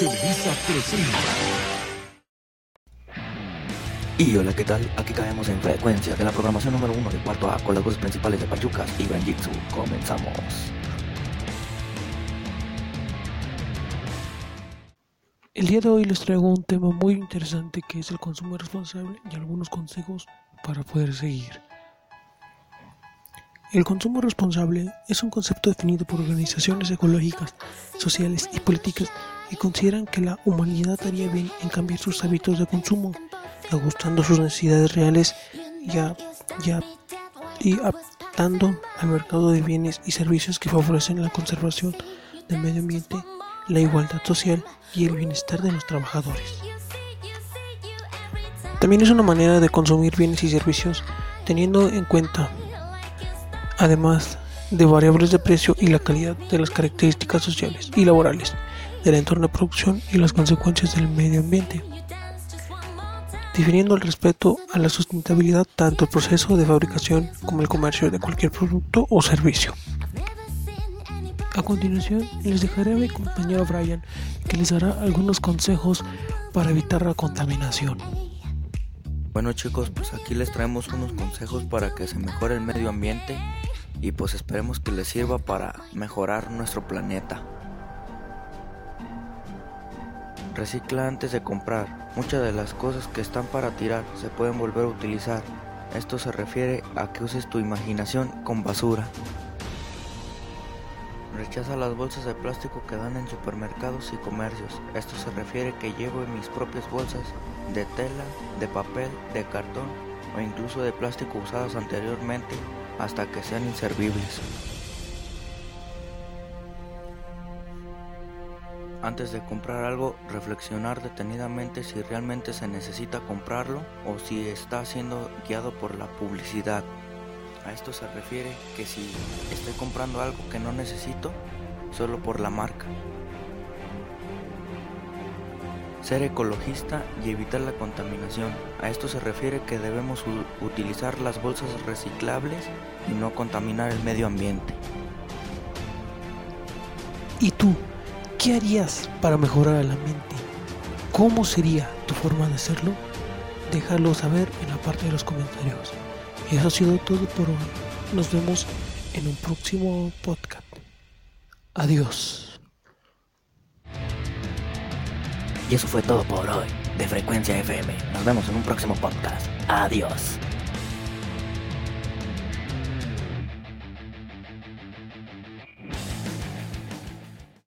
Televisa presenta. Y hola, ¿qué tal? Aquí caemos en frecuencia de la programación número uno de cuarto A con las voces principales de Pachucas y Jitsu. Comenzamos. El día de hoy les traigo un tema muy interesante que es el consumo responsable y algunos consejos para poder seguir. El consumo responsable es un concepto definido por organizaciones ecológicas, sociales y políticas que consideran que la humanidad haría bien en cambiar sus hábitos de consumo, ajustando sus necesidades reales ya, y adaptando al mercado de bienes y servicios que favorecen la conservación del medio ambiente, la igualdad social y el bienestar de los trabajadores. También es una manera de consumir bienes y servicios teniendo en cuenta además de variables de precio y la calidad de las características sociales y laborales del entorno de producción y las consecuencias del medio ambiente, definiendo el respeto a la sustentabilidad tanto el proceso de fabricación como el comercio de cualquier producto o servicio. A continuación les dejaré a mi compañero Brian que les dará algunos consejos para evitar la contaminación. Bueno chicos, pues aquí les traemos unos consejos para que se mejore el medio ambiente y pues esperemos que les sirva para mejorar nuestro planeta. Recicla antes de comprar. Muchas de las cosas que están para tirar se pueden volver a utilizar. Esto se refiere a que uses tu imaginación con basura. Rechaza las bolsas de plástico que dan en supermercados y comercios. Esto se refiere que llevo en mis propias bolsas de tela, de papel, de cartón o incluso de plástico usadas anteriormente hasta que sean inservibles. Antes de comprar algo, reflexionar detenidamente si realmente se necesita comprarlo o si está siendo guiado por la publicidad. A esto se refiere que si estoy comprando algo que no necesito solo por la marca. Ser ecologista y evitar la contaminación. A esto se refiere que debemos utilizar las bolsas reciclables y no contaminar el medio ambiente. ¿Y tú? ¿Qué harías para mejorar el ambiente? ¿Cómo sería tu forma de hacerlo? Déjalo saber en la parte de los comentarios. Y eso ha sido todo por hoy. Nos vemos en un próximo podcast. Adiós. Y eso fue todo por hoy de Frecuencia FM. Nos vemos en un próximo podcast. Adiós.